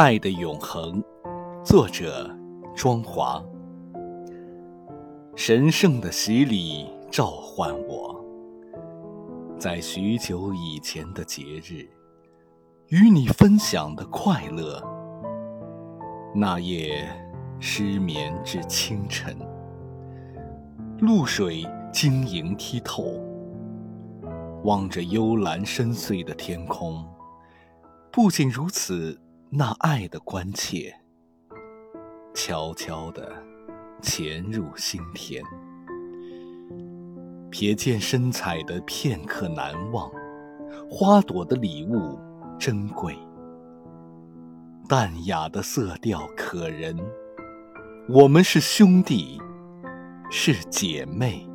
爱的永恒，作者庄华。神圣的洗礼召唤我，在许久以前的节日，与你分享的快乐。那夜失眠至清晨，露水晶莹剔透，望着幽蓝深邃的天空。不仅如此，那爱的关切，悄悄地潜入心田。瞥见深彩的片刻难忘，花朵的礼物珍贵，淡雅的色调可人。我们是兄弟，是姐妹。